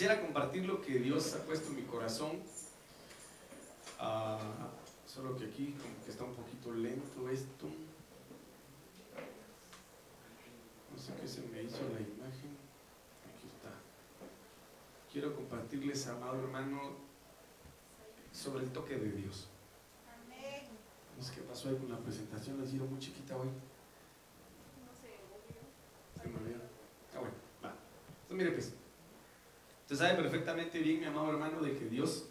quisiera compartir lo que Dios ha puesto en mi corazón. Ah, solo que aquí como que está un poquito lento esto. No sé qué se me hizo la imagen. Aquí está. Quiero compartirles, amado hermano, sobre el toque de Dios. No sé qué pasó ahí con la presentación, la hicieron muy chiquita hoy. Se me olvidó. Ah, bueno, va. Entonces, mire pues. Usted sabe perfectamente bien, mi amado hermano, de que Dios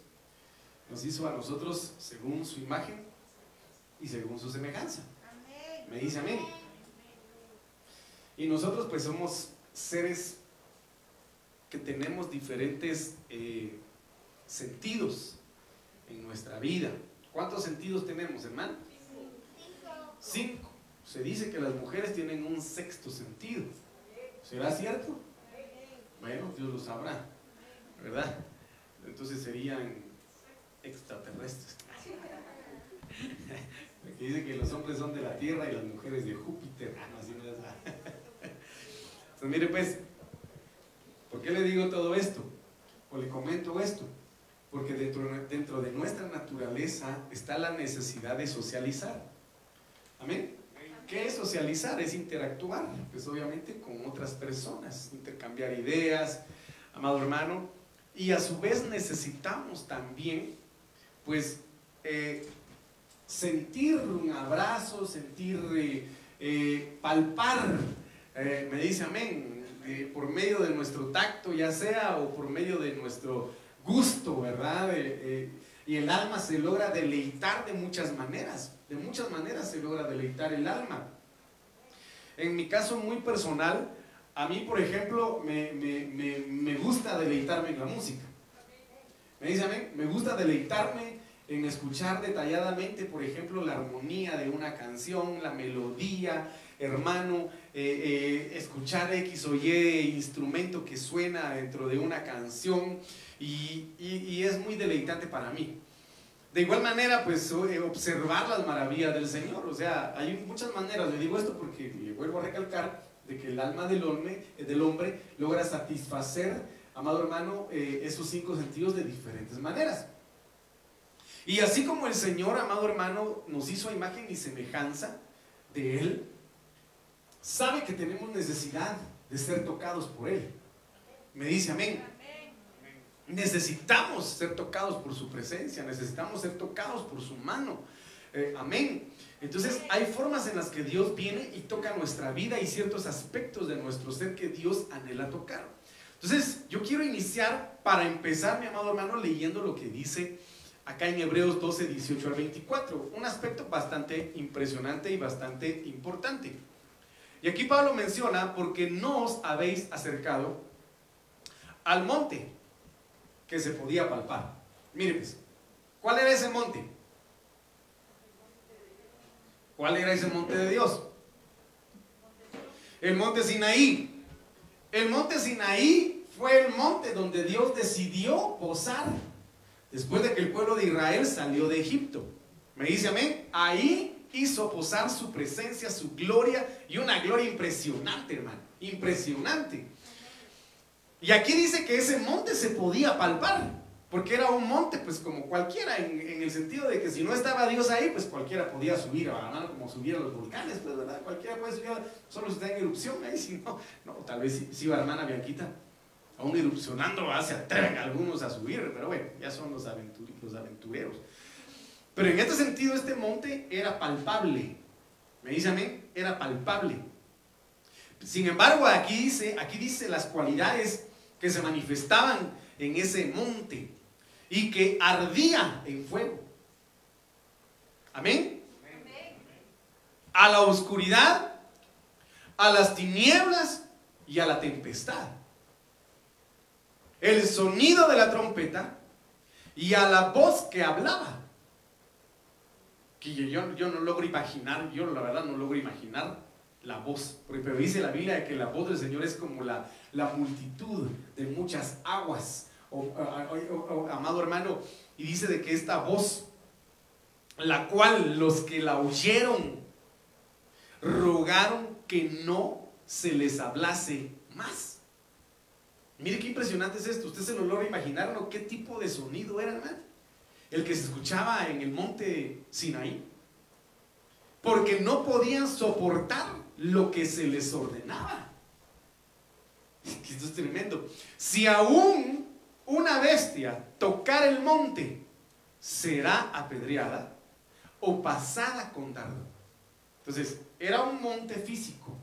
nos hizo a nosotros según su imagen y según su semejanza. Me dice amén. Y nosotros pues somos seres que tenemos diferentes eh, sentidos en nuestra vida. ¿Cuántos sentidos tenemos, hermano? Cinco. Se dice que las mujeres tienen un sexto sentido. ¿Será cierto? Bueno, Dios lo sabrá, ¿verdad? Entonces serían extraterrestres. Porque dice que los hombres son de la Tierra y las mujeres de Júpiter. Ah, no, así no es. Entonces, mire pues, ¿por qué le digo todo esto? O le comento esto. Porque dentro, dentro de nuestra naturaleza está la necesidad de socializar. Amén. ¿Qué es socializar? Es interactuar, pues obviamente con otras personas, intercambiar ideas, amado hermano. Y a su vez necesitamos también, pues, eh, sentir un abrazo, sentir, eh, eh, palpar, me dice amén, por medio de nuestro tacto, ya sea, o por medio de nuestro gusto, ¿verdad? y el alma se logra deleitar de muchas maneras. De muchas maneras se logra deleitar el alma. En mi caso muy personal, a mí, por ejemplo, me, gusta deleitarme en la música. Me dice mí, me gusta deleitarme en escuchar detalladamente, por ejemplo, la armonía de una canción, la melodía, hermano, eh, eh, escuchar X o Y instrumento que suena dentro de una canción y es muy deleitante para mí. De igual manera, pues eh, observar las maravillas del Señor. O sea, hay muchas maneras. Le digo esto porque le vuelvo a recalcar de que el alma del hombre, logra satisfacer, amado hermano, eh, esos cinco sentidos de diferentes maneras. Y así como el Señor, amado hermano, nos hizo imagen y semejanza de Él, sabe que tenemos necesidad de ser tocados por Él. Me dice amén. Necesitamos ser tocados por su presencia, necesitamos ser tocados por su mano. Eh, amén. Entonces hay formas en las que Dios viene y toca nuestra vida y ciertos aspectos de nuestro ser que Dios anhela tocar. Entonces yo quiero iniciar para empezar, mi amado hermano, leyendo lo que dice acá en Hebreos 12, 18 al 24. Un aspecto bastante impresionante y bastante importante. Y aquí Pablo menciona, porque no os habéis acercado al monte que se podía palpar. Miren, ¿cuál era ese monte? ¿Cuál era ese monte de Dios? El monte Sinaí. El monte Sinaí fue el monte donde Dios decidió posar después de que el pueblo de Israel salió de Egipto. Me dice amén. Ahí hizo posar su presencia, su gloria y una gloria impresionante, hermano. Impresionante. Y aquí dice que ese monte se podía palpar, porque era un monte, pues como cualquiera, en, el sentido de que si no estaba Dios ahí, pues cualquiera podía subir, a como subir los volcanes, pues, ¿verdad? Cualquiera puede subir, solo si está en erupción ahí, si no, no, tal vez si, iba hermana Bianquita, aún erupcionando, se atreven algunos a subir, pero bueno, ya son los, aventureros. Pero en este sentido, este monte era palpable, me dice a mí, era palpable. Sin embargo, aquí dice, aquí dice las cualidades que se manifestaban en ese monte y que ardía en fuego. Amén. A la oscuridad, a las tinieblas y a la tempestad. El sonido de la trompeta y a la voz que hablaba. Que yo, yo no logro imaginar, yo la verdad no logro imaginar la voz. Pero dice la Biblia que la voz del Señor es como la, la multitud de muchas aguas. Amado hermano, y dice de que esta voz, la cual los que la oyeron, rogaron que no se les hablase más. Mire qué impresionante es esto. Usted se lo logra imaginar, ¿no? ¿Qué tipo de sonido era? El que se escuchaba en el monte Sinaí. Porque no podían soportar lo que se les ordenaba. Esto es tremendo. Si aún una bestia tocar el monte, será apedreada o pasada con dardo. Entonces, era un monte físico.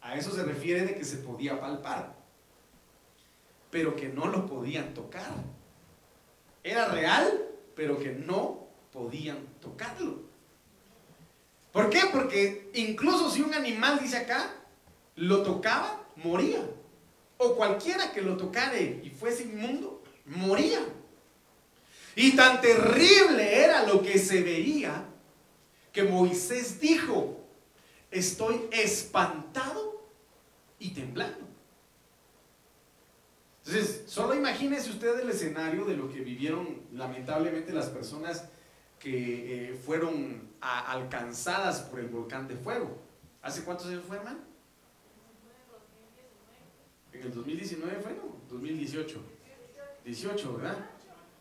A eso se refiere de que se podía palpar, pero que no lo podían tocar. Era real, pero que no podían tocarlo. ¿Por qué? Porque incluso si un animal, dice acá, lo tocaba, moría. O cualquiera que lo tocare y fuese inmundo, moría. Y tan terrible era lo que se veía que Moisés dijo, estoy espantado y temblando. Entonces, solo imagínese usted el escenario de lo que vivieron lamentablemente las personas que eh, fueron alcanzadas por el volcán de fuego. ¿Hace cuántos años fue, hermano? En el 2019 fue, ¿no? 2018. 18, ¿verdad?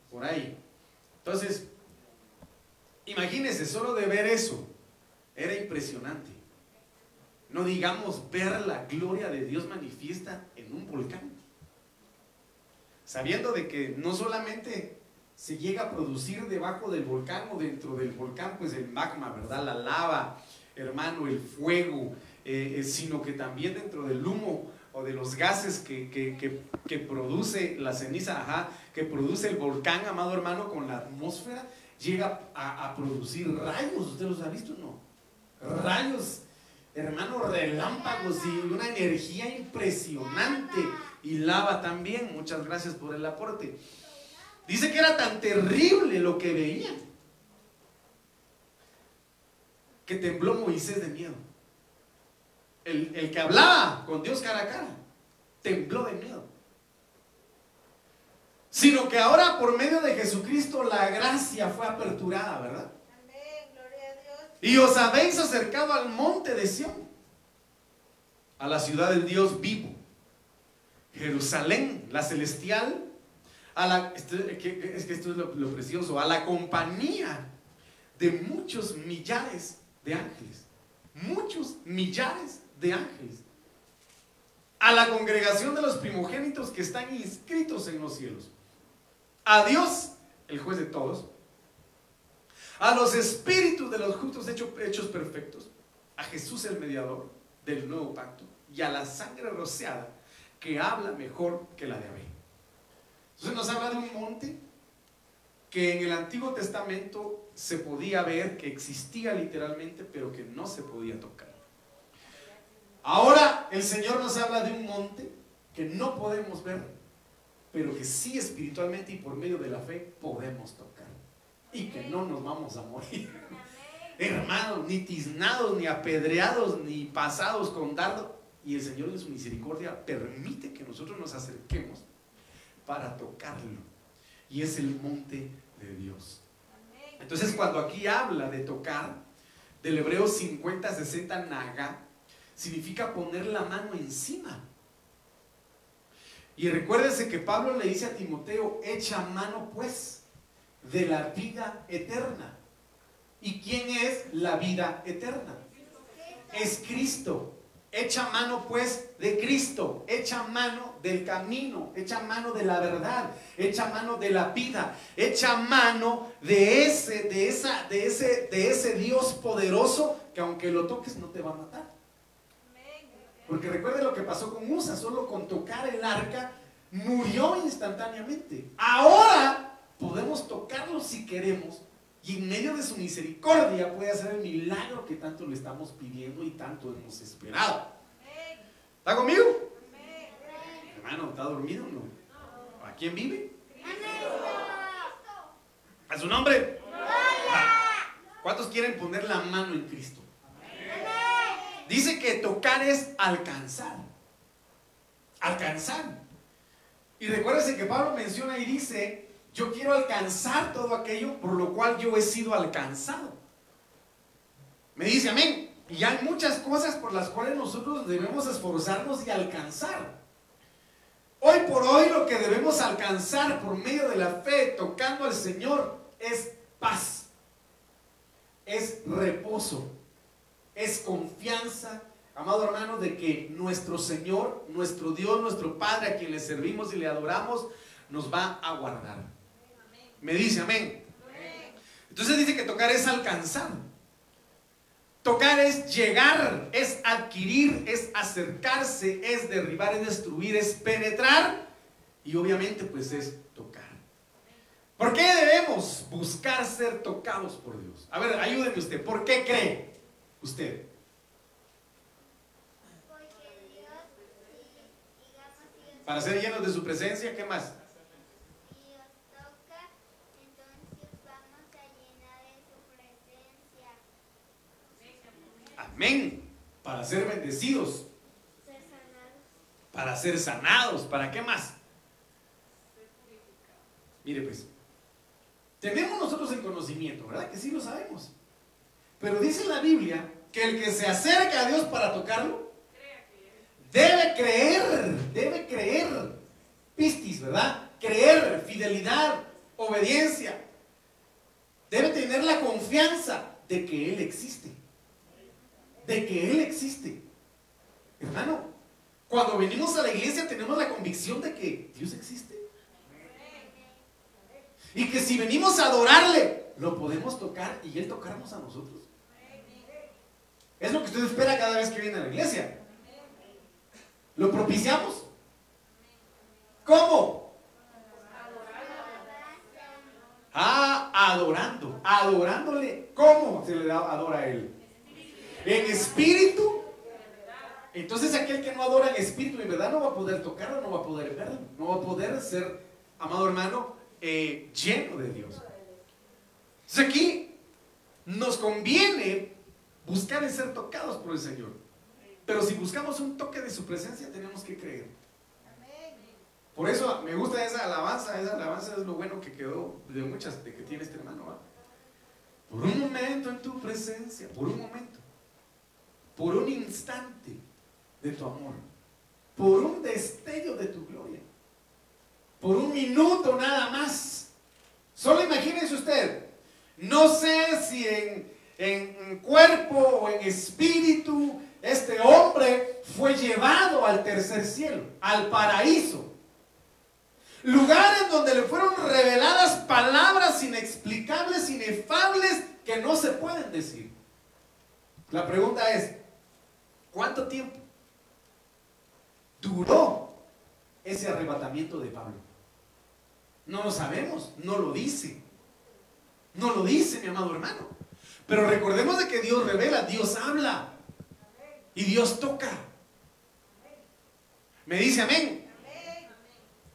Por ahí. Entonces, imagínense, solo de ver eso, era impresionante. No digamos ver la gloria de Dios manifiesta en un volcán. Sabiendo de que no solamente se llega a producir debajo del volcán o dentro del volcán, pues el magma, ¿verdad? La lava, hermano, el fuego, eh, eh, sino que también dentro del humo o de los gases que, produce la ceniza, ajá, que produce el volcán, amado hermano, con la atmósfera, llega a, producir rayos. ¿Usted los ha visto no? Rayos, hermano, relámpagos y una energía impresionante. Y lava también. Muchas gracias por el aporte. Dice que era tan terrible lo que veían que tembló Moisés de miedo el, que hablaba con Dios cara a cara, tembló de miedo. Sino que ahora por medio de Jesucristo la gracia fue aperturada, ¿verdad? Amén, gloria a Dios. Y os habéis acercado al monte de Sión, a la ciudad del Dios vivo, Jerusalén, la celestial, a la, es que esto es lo precioso, a la compañía de muchos millares de ángeles, muchos millares de ángeles, a la congregación de los primogénitos que están inscritos en los cielos, a Dios, el juez de todos, a los espíritus de los justos hechos, hechos perfectos, a Jesús el mediador del nuevo pacto y a la sangre rociada que habla mejor que la de Abel. Entonces nos habla de un monte que en el Antiguo Testamento se podía ver que existía literalmente, pero que no se podía tocar. Ahora el Señor nos habla de un monte que no podemos ver, pero que sí espiritualmente y por medio de la fe podemos tocar. Y que no nos vamos a morir. Hermanos, ni tiznados, ni apedreados, ni pasados con dardo. Y el Señor en su misericordia permite que nosotros nos acerquemos para tocarlo. Y es el monte de Dios. Entonces cuando aquí habla de tocar, del hebreo 50-60 naga, significa poner la mano encima. Y recuérdese que Pablo le dice a Timoteo, echa mano pues de la vida eterna. ¿Y quién es la vida eterna? Es Cristo. Echa mano pues de Cristo, echa mano del camino, echa mano de la verdad, echa mano de la vida, echa mano de ese, de esa, de ese, de ese Dios poderoso que aunque lo toques no te va a matar. Porque recuerde lo que pasó con Musa, solo con tocar el arca murió instantáneamente. Ahora podemos tocarlo si queremos y en medio de su misericordia puede hacer el milagro que tanto le estamos pidiendo y tanto hemos esperado. ¿Está conmigo? Hermano, ¿está dormido o no? ¿A quién vive? ¿A su nombre? ¿Cuántos quieren poner la mano en Cristo? Dice que tocar es alcanzar. Alcanzar. Y recuérdense que Pablo menciona y dice, yo quiero alcanzar todo aquello por lo cual yo he sido alcanzado. Me dice amén. Y hay muchas cosas por las cuales nosotros debemos esforzarnos y alcanzar. Hoy Hoy por hoy lo que debemos alcanzar por medio de la fe, tocando al Señor, es paz, es reposo, es confianza, amado hermano, de que nuestro Señor, nuestro Dios, nuestro Padre, a quien le servimos y le adoramos, nos va a guardar. Me dice amén. Entonces dice que tocar es alcanzar. Tocar es llegar, es adquirir, es acercarse, es derribar, es destruir, es penetrar y obviamente pues es tocar. ¿Por qué debemos buscar ser tocados por Dios? A ver, ayúdenme usted. ¿Por qué cree usted? Para ser llenos de su presencia, ¿qué más? Amén. Para ser bendecidos. Para ser sanados. ¿Para qué más? Mire pues. Tenemos nosotros el conocimiento, ¿verdad? Que sí lo sabemos. Pero dice la Biblia que el que se acerca a Dios para tocarlo, debe creer, debe creer. Pistis, ¿verdad? Creer, fidelidad, obediencia. Debe tener la confianza de que Él existe de que Él existe. Hermano, cuando venimos a la iglesia tenemos la convicción de que Dios existe. Y que si venimos a adorarle, lo podemos tocar y Él tocarnos a nosotros. Es lo que usted espera cada vez que viene a la iglesia. ¿Lo propiciamos? ¿Cómo? Ah, adorando. Adorándole. ¿Cómo se le adora a Él? en espíritu. Entonces aquel que no adora en espíritu y verdad no va a poder tocarlo, no va a poder verlo, no va a poder ser, amado hermano, eh, lleno de Dios. Entonces aquí nos conviene buscar y ser tocados por el Señor. Pero si buscamos un toque de su presencia, tenemos que creer. Por eso me gusta esa alabanza, esa alabanza es lo bueno que quedó de muchas de que tiene este hermano. Por un momento en tu presencia, por un momento por un instante de tu amor, por un destello de tu gloria, por un minuto nada más. Solo imagínense usted, no sé si en, en cuerpo o en espíritu este hombre fue llevado al tercer cielo, al paraíso. Lugar en donde le fueron reveladas palabras inexplicables, inefables, que no se pueden decir. La pregunta es, ¿Cuánto tiempo duró ese arrebatamiento de Pablo? No lo sabemos, no lo dice. No lo dice, mi amado hermano. Pero recordemos de que Dios revela, Dios habla y Dios toca. Me dice amén.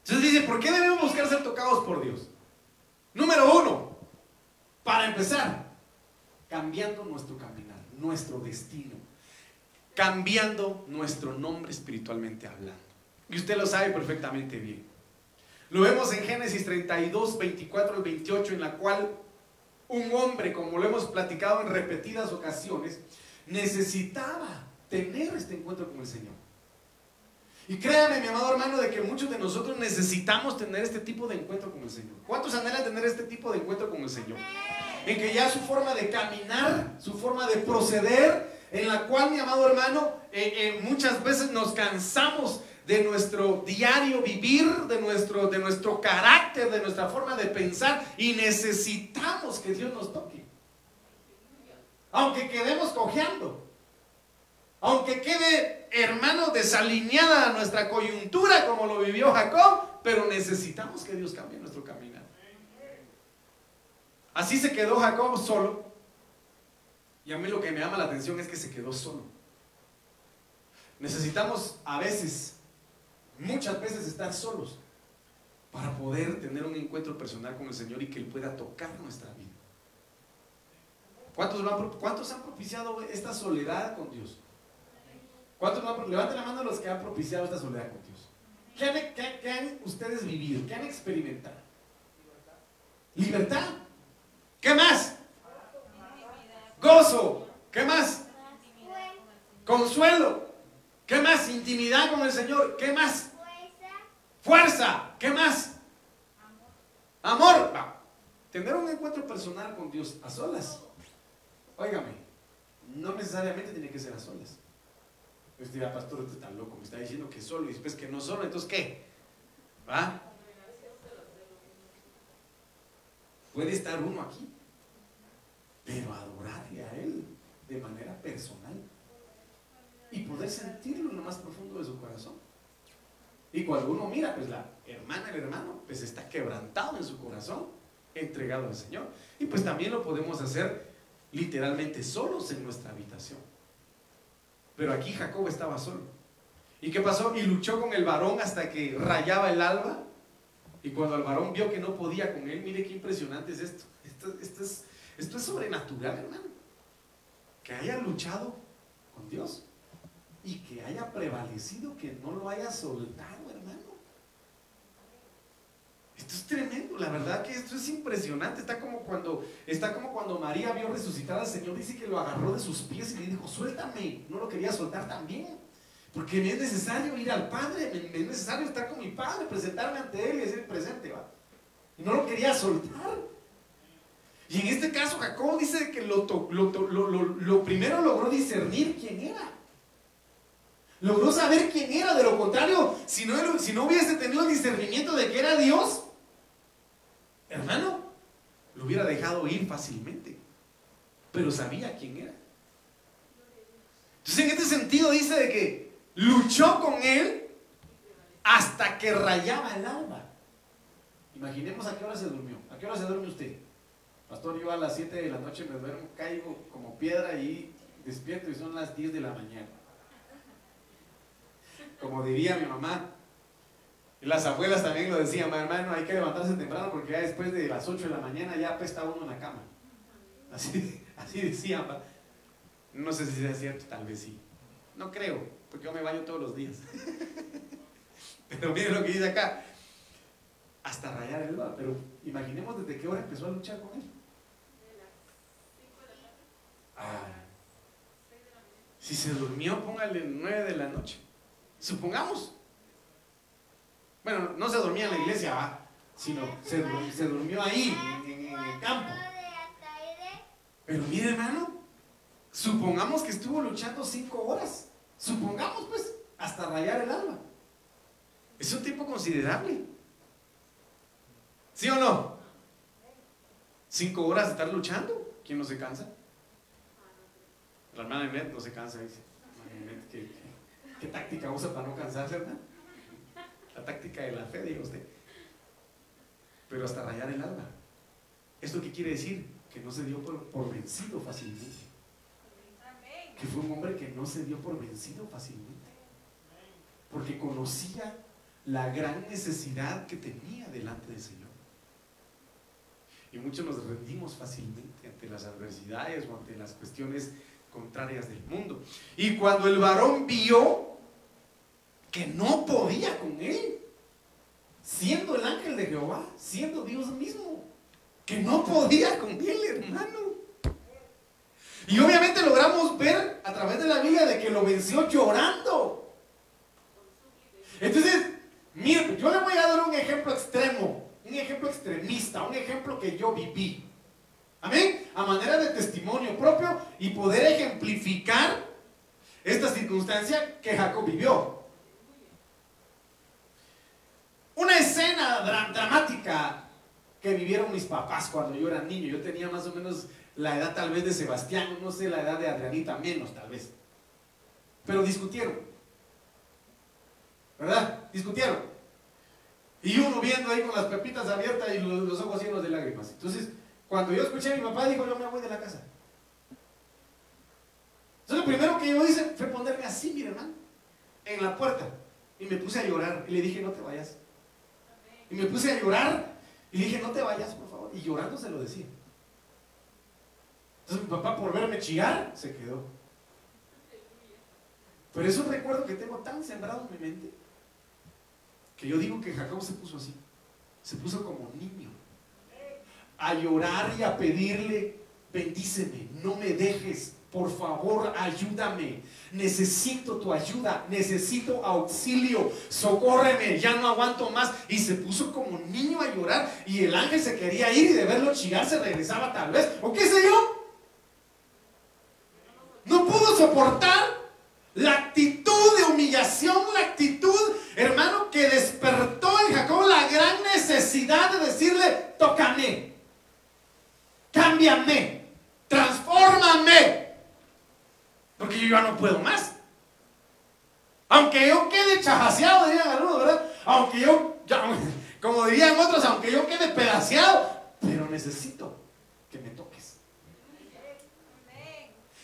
Entonces dice, ¿por qué debemos buscar ser tocados por Dios? Número uno, para empezar, cambiando nuestro caminar, nuestro destino cambiando nuestro nombre espiritualmente hablando. Y usted lo sabe perfectamente bien. Lo vemos en Génesis 32, 24 al 28, en la cual un hombre, como lo hemos platicado en repetidas ocasiones, necesitaba tener este encuentro con el Señor. Y créame, mi amado hermano, de que muchos de nosotros necesitamos tener este tipo de encuentro con el Señor. ¿Cuántos anhelan tener este tipo de encuentro con el Señor? En que ya su forma de caminar, su forma de proceder, en la cual, mi amado hermano, eh, eh, muchas veces nos cansamos de nuestro diario vivir, de nuestro, de nuestro carácter, de nuestra forma de pensar y necesitamos que Dios nos toque. Aunque quedemos cojeando, aunque quede, hermano, desalineada nuestra coyuntura como lo vivió Jacob, pero necesitamos que Dios cambie nuestro caminar. Así se quedó Jacob solo y a mí lo que me llama la atención es que se quedó solo. Necesitamos a veces, muchas veces estar solos para poder tener un encuentro personal con el Señor y que Él pueda tocar nuestra vida. ¿Cuántos, ¿Cuántos han propiciado esta soledad con Dios? ¿Cuántos han, levanten la mano los que han propiciado esta soledad con Dios. ¿Qué han, ustedes vivido? ¿Qué han experimentado? Libertad. ¿Qué más? Gozo. ¿Qué más? Consuelo. ¿Qué más? Intimidad con el Señor. ¿Qué más? Fuerza. ¿Qué más? Amor. Tener un encuentro personal con Dios a solas. Óigame, no necesariamente tiene que ser a solas. Usted dirá, pastor, usted está loco, me está diciendo que solo y después que no solo, entonces ¿qué? ¿Va? Puede estar uno aquí, pero adorarle a Él de manera personal y poder sentirlo en lo más profundo de su corazón. Y cuando uno mira, pues la hermana, el hermano, pues está quebrantado en su corazón, entregado al Señor. Y pues también lo podemos hacer literalmente solos en nuestra habitación. Pero aquí Jacob estaba solo. ¿Y qué pasó? Y luchó con el varón hasta que rayaba el alba. Y cuando el varón vio que no podía con él, mire qué impresionante es esto. Esto, es, esto es sobrenatural, hermano. Que haya luchado con Dios y que haya prevalecido, que no lo haya soltado, hermano. Esto es tremendo, la verdad que esto es impresionante. Está como cuando, está como cuando María vio resucitar al Señor, dice que lo agarró de sus pies y le dijo, suéltame. No lo quería soltar también. Porque me es necesario ir al Padre, me, es necesario estar con mi Padre, presentarme ante Él y decir presente, va. Y no lo quería soltar. Y en este caso Jacob dice que lo, lo primero logró discernir quién era. Logró saber quién era. De lo contrario, si no, si no hubiese tenido el discernimiento de que era Dios, hermano, lo hubiera dejado ir fácilmente. Pero sabía quién era. Entonces, en este sentido dice de que luchó con él hasta que rayaba el alba. Imaginemos a qué hora se durmió. ¿A qué hora se duerme usted? Pastor, yo a las 7 de la noche me duermo, caigo como piedra y despierto y son las 10 de la mañana. Como diría mi mamá, las abuelas también lo decían, hermano, hay que levantarse temprano porque ya después de las 8 de la mañana ya apesta uno en la cama. Así, así decían. No sé si sea cierto, tal vez sí. No creo, porque yo me baño todos los días. Pero miren lo que dice acá. Hasta rayar el bar. Pero imaginemos desde qué hora empezó a luchar con él. Ah. Si se durmió, póngale 9 de la noche. Supongamos. Bueno, no se dormía en la iglesia, sino se, se, durmió ahí, en, el campo. Pero mire, hermano, supongamos que estuvo luchando cinco horas. Supongamos, pues, hasta rayar el alma. Es un tiempo considerable. ¿Sí o no? Cinco horas de estar luchando. ¿Quién no se cansa? La hermana de no se cansa, dice. ¿Qué táctica usa para no cansarse, verdad? La táctica de la fe, diga usted. Pero hasta rayar el alma. ¿Esto qué quiere decir? Que no se dio por, vencido fácilmente. Que fue un hombre que no se dio por vencido fácilmente. Porque conocía la gran necesidad que tenía delante del Señor. Y muchos nos rendimos fácilmente ante las adversidades o ante las cuestiones contrarias del mundo. Y cuando el varón vio que no podía con él, siendo el ángel de Jehová, siendo Dios mismo, que no podía con él, hermano. Y obviamente logramos ver a través de la Biblia de que lo venció llorando. Entonces, mire, yo le voy a dar un ejemplo extremo, un ejemplo extremista, un ejemplo que yo viví. Amén. A manera de testimonio propio y poder ejemplificar esta circunstancia que Jacob vivió. Una escena dramática que vivieron mis papás cuando yo era niño. Yo tenía más o menos la edad tal vez de Sebastián, no sé la edad de Adrianita, menos tal vez. Pero discutieron. ¿Verdad? Discutieron. Y uno viendo ahí con las pepitas abiertas y los, ojos llenos de lágrimas. Entonces, cuando yo escuché a mi papá, dijo, yo me voy de la casa. Entonces, lo primero que yo hice fue ponerme así, mi hermano, en la puerta. Y me puse a llorar. Y le dije, no te vayas. Y me puse a llorar. Y dije, no te vayas, por favor. Y llorando se lo decía. Entonces mi papá, por verme chillar, se quedó. Pero es un recuerdo que tengo tan sembrado en mi mente que yo digo que Jacob se puso así. Se puso como niño. A llorar y a pedirle, bendíceme, no me dejes por favor, ayúdame. Necesito tu ayuda, necesito auxilio, socórreme, ya no aguanto más. Y se puso como niño a llorar y el ángel se quería ir y de verlo chillar se regresaba tal vez, o qué sé yo. No pudo soportar la actitud de humillación, la actitud, hermano, que despertó en Jacob la gran necesidad de decirle, tócame, cámbiame, transfórmame, porque yo ya no puedo más. Aunque yo quede chajaseado, dirían algunos, ¿verdad? Aunque yo, como dirían otros, aunque yo quede pedaceado, pero necesito que me toques.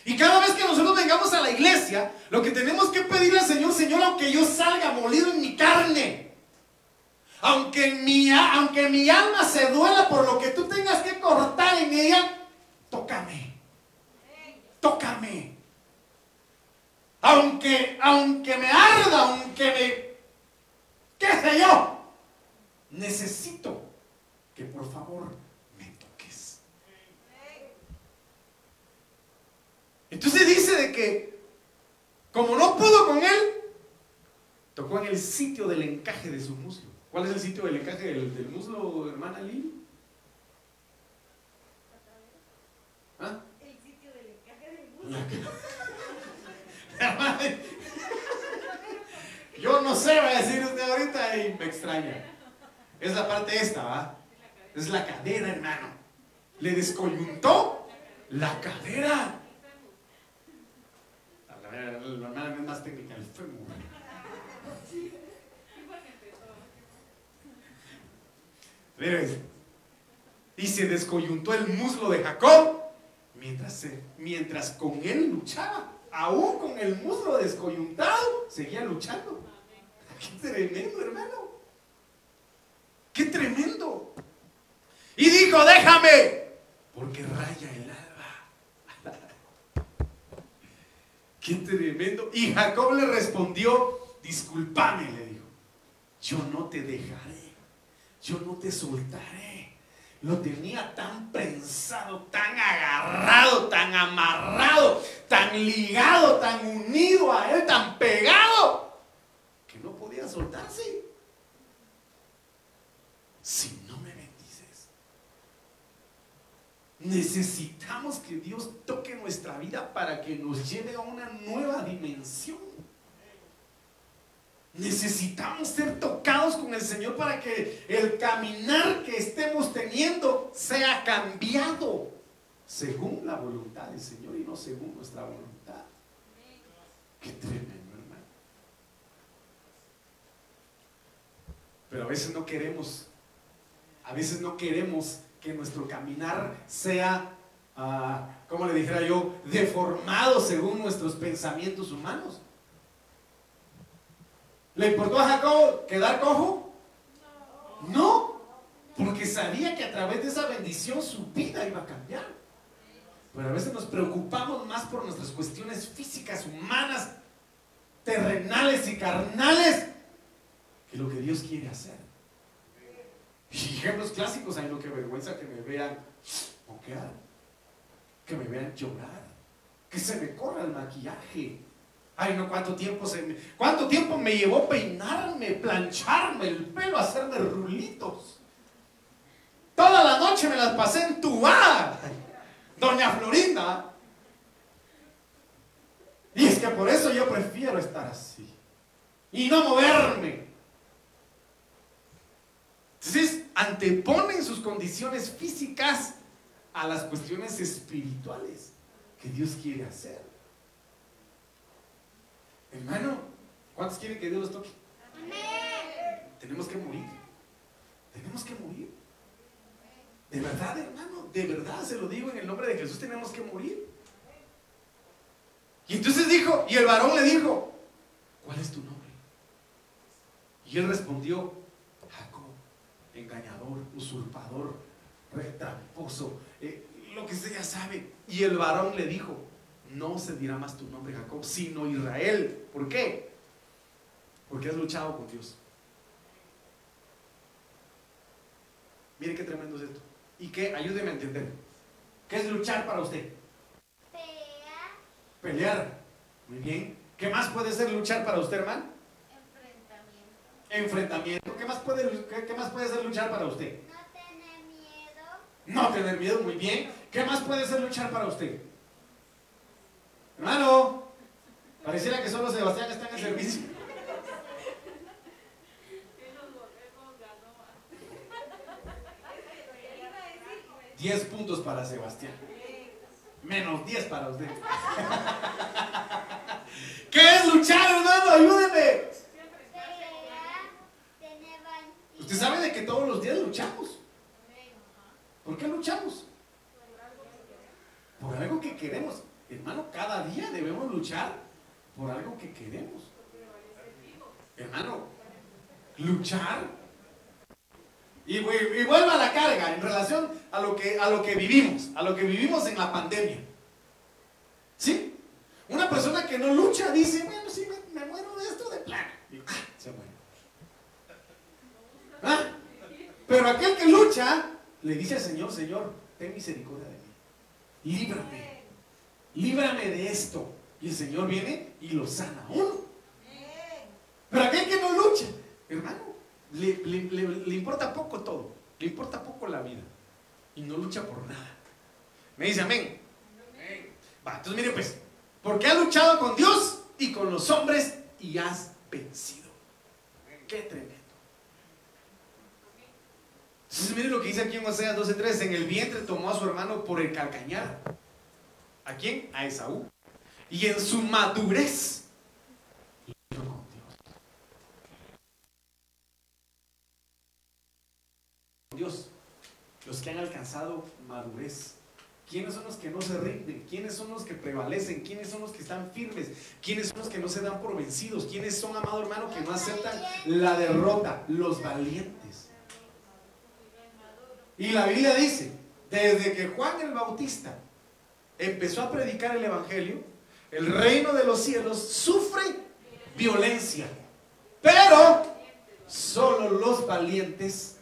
Y cada vez que nosotros vengamos a la iglesia, lo que tenemos que pedirle al Señor, Señor, aunque yo salga molido en mi carne, aunque mi, aunque mi alma se duela por lo que tú tengas que cortar en ella, tócame. Tócame. Aunque, aunque me arda, aunque me, qué sé yo, necesito que por favor Entonces dice de que, como no pudo con él, tocó en el sitio del encaje de su muslo. ¿Cuál es el sitio del encaje del, muslo, hermana Lili? ¿Ah? El sitio del encaje del muslo. Yo no sé, va a decir usted ahorita y me extraña. Es la parte esta, ¿va? Es la cadera, hermano. Le descoyuntó la cadera la es más técnica, el fémur. Y se descoyuntó el muslo de Jacob mientras, mientras con él luchaba. Aún con el muslo descoyuntado, seguía luchando. Qué tremendo, hermano. Qué tremendo. Y dijo, déjame, porque raya el Qué tremendo. Y Jacob le respondió, discúlpame, le dijo, yo no te dejaré, yo no te soltaré. Lo tenía tan prensado, tan agarrado, tan amarrado, tan ligado, tan unido a él, tan pegado, que no podía soltarse. Si no me Necesitamos que Dios toque nuestra vida para que nos lleve a una nueva dimensión. Necesitamos ser tocados con el Señor para que el caminar que estemos teniendo sea cambiado según la voluntad del Señor y no según nuestra voluntad. Qué tremendo, hermano. Pero a veces no queremos, a veces no queremos que nuestro caminar sea, uh, como le dijera yo, deformado según nuestros pensamientos humanos. ¿Le importó a Jacob quedar cojo? No, porque sabía que a través de esa bendición su vida iba a cambiar. Pero a veces nos preocupamos más por nuestras cuestiones físicas, humanas, terrenales y carnales, que lo que Dios quiere hacer. Y ejemplos clásicos, hay no que vergüenza que me vean moquear, que me vean llorar, que se me corra el maquillaje. Ay, no, cuánto tiempo se me, cuánto tiempo me llevó peinarme, plancharme el pelo, hacerme rulitos. Toda la noche me las pasé en bar, doña Florinda. Y es que por eso yo prefiero estar así y no moverme. Entonces, anteponen sus condiciones físicas a las cuestiones espirituales que Dios quiere hacer. Hermano, ¿cuántos quieren que Dios los toque? Tenemos que morir. Tenemos que morir. De verdad, hermano, de verdad se lo digo en el nombre de Jesús, tenemos que morir. Y entonces dijo, y el varón le dijo, ¿cuál es tu nombre? Y él respondió, engañador, usurpador, retramposo, eh, lo que usted ya sabe. Y el varón le dijo, no se dirá más tu nombre Jacob, sino Israel. ¿Por qué? Porque has luchado con Dios. Mire qué tremendo es esto. Y que, ayúdeme a entender. ¿Qué es luchar para usted? Pelear. Muy bien. ¿Qué más puede ser luchar para usted, hermano? Enfrentamiento. Enfrentamiento. ¿Qué más puede, qué, qué más puede ser luchar para usted? No tener miedo. No tener miedo, muy bien. ¿Qué más puede ser luchar para usted? Hermano, pareciera que solo Sebastián está en el servicio. Diez puntos para Sebastián. Menos 10 para usted. ¿Qué es luchar, hermano? Ayúdeme. Usted sabe de que todos los días luchamos. ¿Por qué luchamos? Por algo que queremos. Hermano, cada día debemos luchar por algo que queremos. Hermano, luchar. Y, vu- y vuelva a la carga en relación a lo, que, a lo que vivimos, a lo que vivimos en la pandemia. ¿Sí? Una persona que no lucha dice, bueno, sí, me, me muero de esto de plano. ¡ah! se. ¿Ah? Pero aquel que lucha le dice al Señor, Señor, ten misericordia de mí. Líbrame. Líbrame de esto. Y el Señor viene y lo sana a uno. Pero aquel que no lucha, hermano, le, le- le- le importa poco todo. Le importa poco la vida. Y no lucha por nada. Me dice amén. Va, entonces mire pues, porque has luchado con Dios y con los hombres y has vencido. Qué tremendo. Entonces mire lo que dice aquí en Oseas 12:3, en el vientre tomó a su hermano por el calcañar. ¿A quién? A Esaú. Y en su madurez. Dios, los que han alcanzado madurez. ¿Quiénes son los que no se rinden? ¿Quiénes son los que prevalecen? ¿Quiénes son los que están firmes? ¿Quiénes son los que no se dan por vencidos? ¿Quiénes son, amado hermano, que no aceptan la derrota? Los valientes. Y la Biblia dice, desde que Juan el Bautista empezó a predicar el Evangelio, el reino de los cielos sufre violencia. Pero solo los valientes,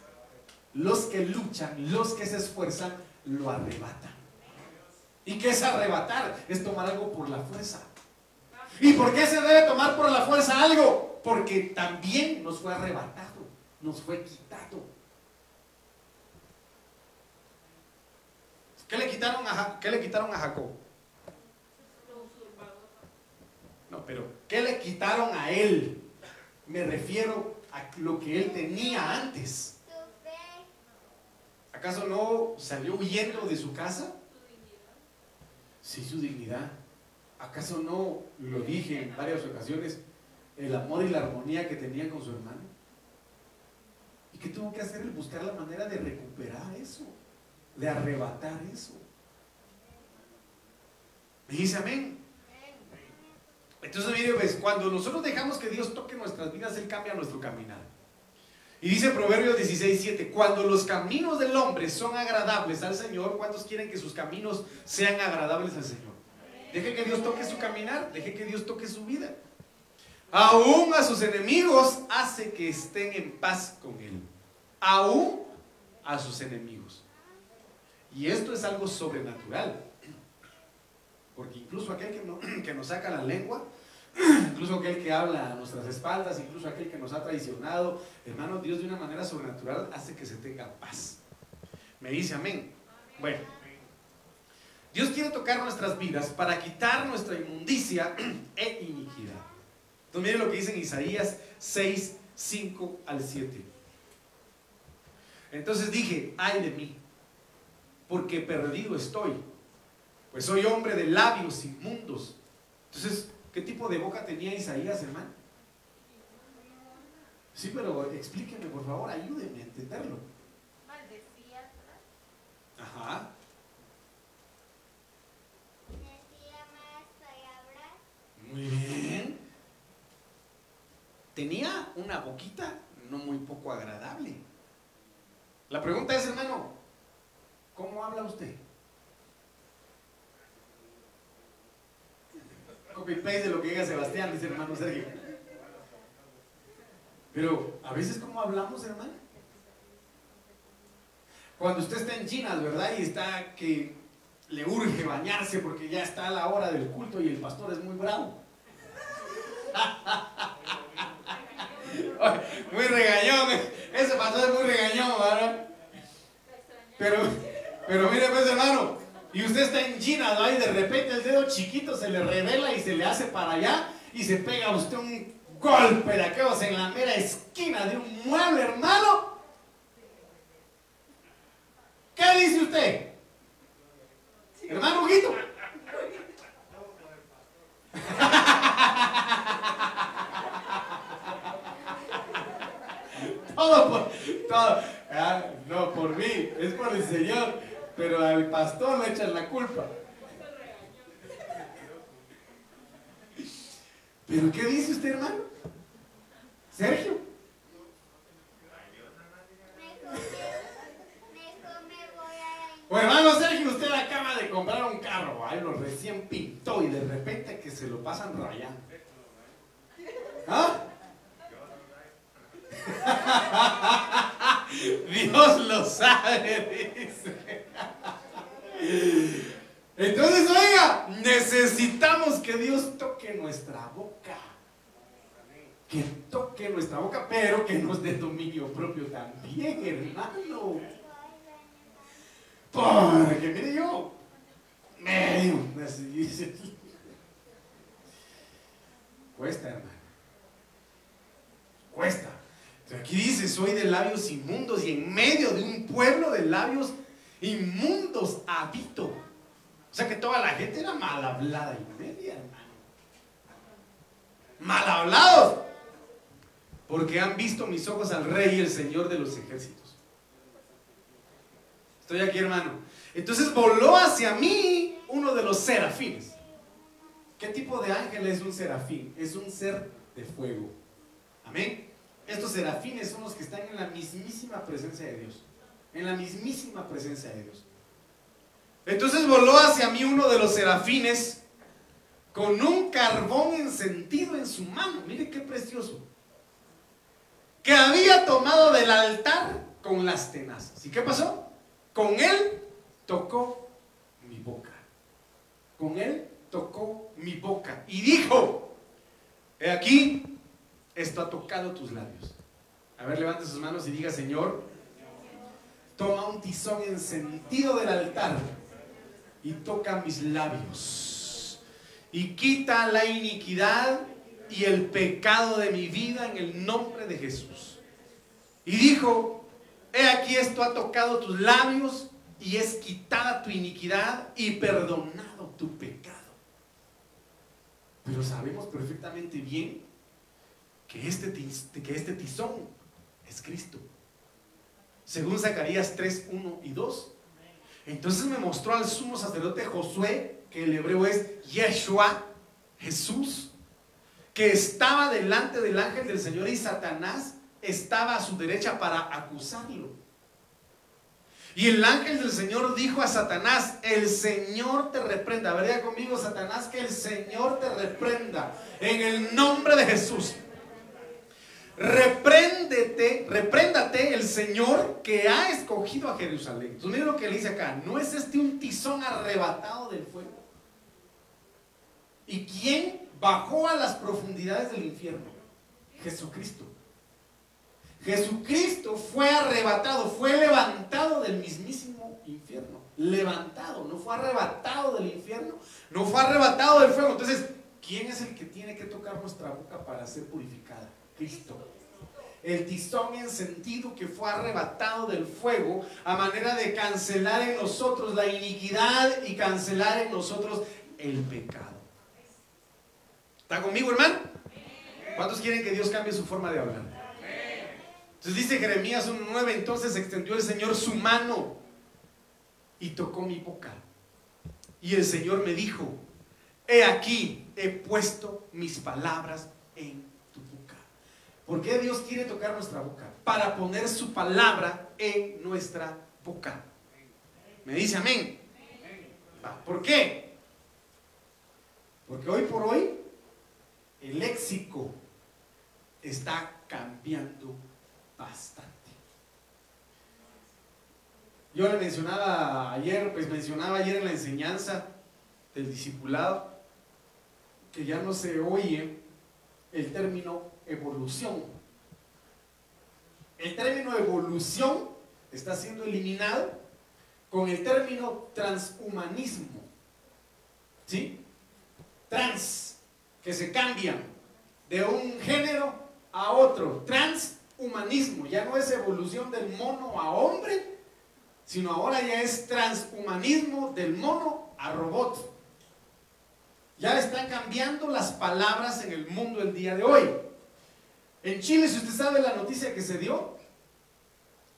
los que luchan, los que se esfuerzan, lo arrebatan. ¿Y qué es arrebatar? Es tomar algo por la fuerza. ¿Y por qué se debe tomar por la fuerza algo? Porque también nos fue arrebatado, nos fue quitado. ¿Qué le quitaron a, qué le quitaron a Jacob? No, pero ¿qué le quitaron a él? Me refiero a lo que él tenía antes. ¿Acaso no salió huyendo de su casa? Sí, su dignidad. ¿Acaso no lo dije en varias ocasiones? El amor y la armonía que tenía con su hermano. ¿Y qué tuvo que hacer? Buscar la manera de recuperar eso, de arrebatar eso. ¿Me dice amén? Entonces, mire, pues, cuando nosotros dejamos que Dios toque nuestras vidas, Él cambia nuestro caminar. Y dice Proverbios 16, 7, cuando los caminos del hombre son agradables al Señor, ¿cuántos quieren que sus caminos sean agradables al Señor? Deje que Dios toque su caminar, deje que Dios toque su vida. Aún a sus enemigos hace que estén en paz con Él. Aún a sus enemigos. Y esto es algo sobrenatural. Porque incluso aquel que, no- que nos saca la lengua, incluso aquel que habla a nuestras espaldas, incluso aquel que nos ha traicionado, hermano, Dios de una manera sobrenatural hace que se tenga paz. Me dice amén. Bueno, Dios quiere tocar nuestras vidas para quitar nuestra inmundicia e iniquidad. Entonces miren lo que dice en Isaías 6, 5 al 7. Entonces dije, ay de mí, porque perdido estoy, pues soy hombre de labios inmundos. Entonces, ¿qué tipo de boca tenía Isaías, hermano? Sí, pero explíqueme, por favor, ayúdenme a entenderlo. Maldecía. Ajá. Decía más palabras. Muy bien. Tenía una boquita no muy poco agradable. La pregunta es, hermano, ¿cómo habla usted? Copy paste de lo que diga Sebastián, dice hermano Sergio. Pero a veces, ¿cómo hablamos, hermano? Cuando usted está en China, ¿verdad? Y está que le urge bañarse porque ya está la hora del culto y el pastor es muy bravo. muy regañón, ese pastor es muy regañón, ¿verdad? Pero, pero mire pues hermano, y usted está en Gina, ¿no? Y de repente el dedo chiquito se le revela y se le hace para allá y se pega a usted un golpe de aquellos en la mera esquina de un mueble, hermano. ¿Qué dice usted? Hermano Huguito. todo por, todo, ah, no por mí, es por el Señor, pero al pastor le echan la culpa. ¿Pero qué dice usted, hermano? Sergio. O hermano Sergio, usted acaba de comprar un carro, ahí lo recién pintó y de repente que se lo pasan rayando. ¿Ah? Dios lo sabe, dice. Entonces, oiga, necesitamos que Dios toque nuestra boca. Que toque nuestra boca, pero que nos dé dominio propio también, hermano. Porque, mire yo, medio, Cuesta, hermano. Cuesta. Aquí dice, soy de labios inmundos y en medio de un pueblo de labios inmundos habito. O sea que toda la gente era mal hablada y media, hermano. Mal hablados. Porque han visto mis ojos al Rey y el Señor de los ejércitos. Estoy aquí, hermano. Entonces voló hacia mí uno de los serafines. ¿Qué tipo de ángel es un serafín? Es un ser de fuego. Amén. Estos serafines son los que están en la mismísima presencia de Dios. En la mismísima presencia de Dios. Entonces voló hacia mí uno de los serafines con un carbón encendido en su mano. Mire qué precioso. Que había tomado del altar con las tenazas. ¿Y qué pasó? Con él tocó mi boca. Con él tocó mi boca. Y dijo, he aquí, esto ha tocado tus labios. A ver, levante sus manos y diga, Señor, toma un tizón encendido del altar y toca mis labios. Y quita la iniquidad y el pecado de mi vida en el nombre de Jesús. Y dijo, he aquí esto ha tocado tus labios y es quitada tu iniquidad y perdonado tu pecado. Pero sabemos perfectamente bien que este, que este tizón es Cristo. Según Zacarías 3, 1 y 2. Entonces me mostró al sumo sacerdote Josué, que el hebreo es Yeshua, Jesús, que estaba delante del ángel del Señor y Satanás estaba a su derecha para acusarlo. Y el ángel del Señor dijo a Satanás, el Señor te reprenda. Vería conmigo, Satanás, que el Señor te reprenda en el nombre de Jesús. Repréndete, repréndate el Señor que ha escogido a Jerusalén. Tú lo que le dice acá, ¿no es este un tizón arrebatado del fuego? ¿Y quién bajó a las profundidades del infierno? Jesucristo. Jesucristo fue arrebatado, fue levantado del mismísimo infierno. Levantado, no fue arrebatado del infierno, no fue arrebatado del fuego. Entonces, ¿quién es el que tiene que tocar nuestra boca para ser purificada? Cristo. El tizón encendido que fue arrebatado del fuego a manera de cancelar en nosotros la iniquidad y cancelar en nosotros el pecado. ¿Está conmigo, hermano? ¿Cuántos quieren que Dios cambie su forma de hablar? Entonces dice Jeremías 1.9, entonces extendió el Señor su mano y tocó mi boca. Y el Señor me dijo, he aquí, he puesto mis palabras en ¿Por qué Dios quiere tocar nuestra boca? Para poner su palabra en nuestra boca. Me dice amén. ¿Por qué? Porque hoy por hoy el léxico está cambiando bastante. Yo le mencionaba ayer, pues mencionaba ayer en la enseñanza del discipulado, que ya no se oye el término evolución. El término evolución está siendo eliminado con el término transhumanismo. ¿Sí? Trans, que se cambian de un género a otro. Transhumanismo, ya no es evolución del mono a hombre, sino ahora ya es transhumanismo del mono a robot. Ya están cambiando las palabras en el mundo el día de hoy. En Chile, si usted sabe la noticia que se dio,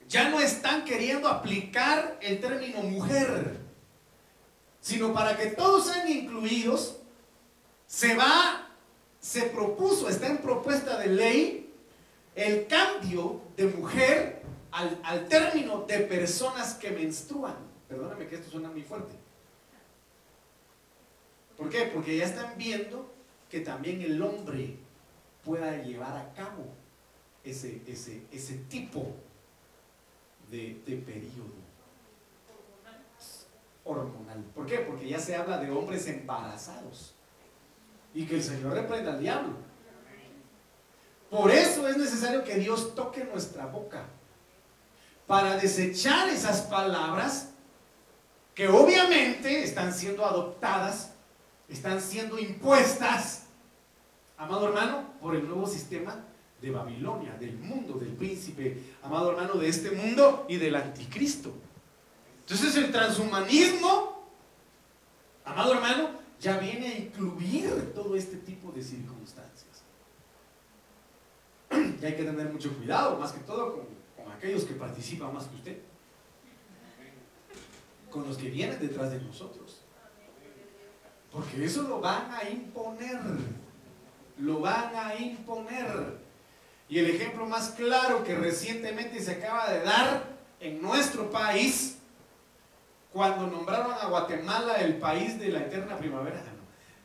ya no están queriendo aplicar el término mujer, sino para que todos sean incluidos, se va, se propuso, está en propuesta de ley, el cambio de mujer al, al término de personas que menstruan. Perdóname que esto suena muy fuerte. ¿Por qué? Porque ya están viendo que también el hombre pueda llevar a cabo ese, ese, ese tipo de, de periodo hormonal. ¿Por qué? Porque ya se habla de hombres embarazados y que el Señor reprenda al diablo. Por eso es necesario que Dios toque nuestra boca para desechar esas palabras que obviamente están siendo adoptadas están siendo impuestas, amado hermano, por el nuevo sistema de Babilonia, del mundo, del príncipe, amado hermano, de este mundo y del anticristo. Entonces el transhumanismo, amado hermano, ya viene a incluir todo este tipo de circunstancias. Y hay que tener mucho cuidado, más que todo con, aquellos que participan más que usted, con los que vienen detrás de nosotros. Porque eso lo van a imponer. Lo van a imponer. Y el ejemplo más claro que recientemente se acaba de dar en nuestro país, cuando nombraron a Guatemala el país de la eterna primavera.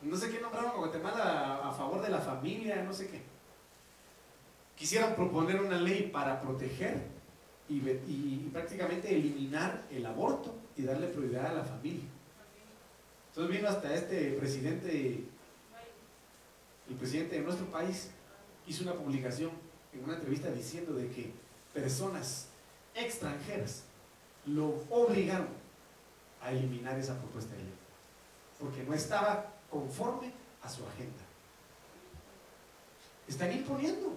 No, sé qué nombraron a Guatemala a, favor de la familia, no sé qué. Quisieron proponer una ley para proteger y, y prácticamente eliminar el aborto y darle prioridad a la familia. Entonces vino hasta este presidente, el presidente de nuestro país, hizo una publicación en una entrevista diciendo de que personas extranjeras lo obligaron a eliminar esa propuesta de ley, porque no estaba conforme a su agenda. Están imponiendo,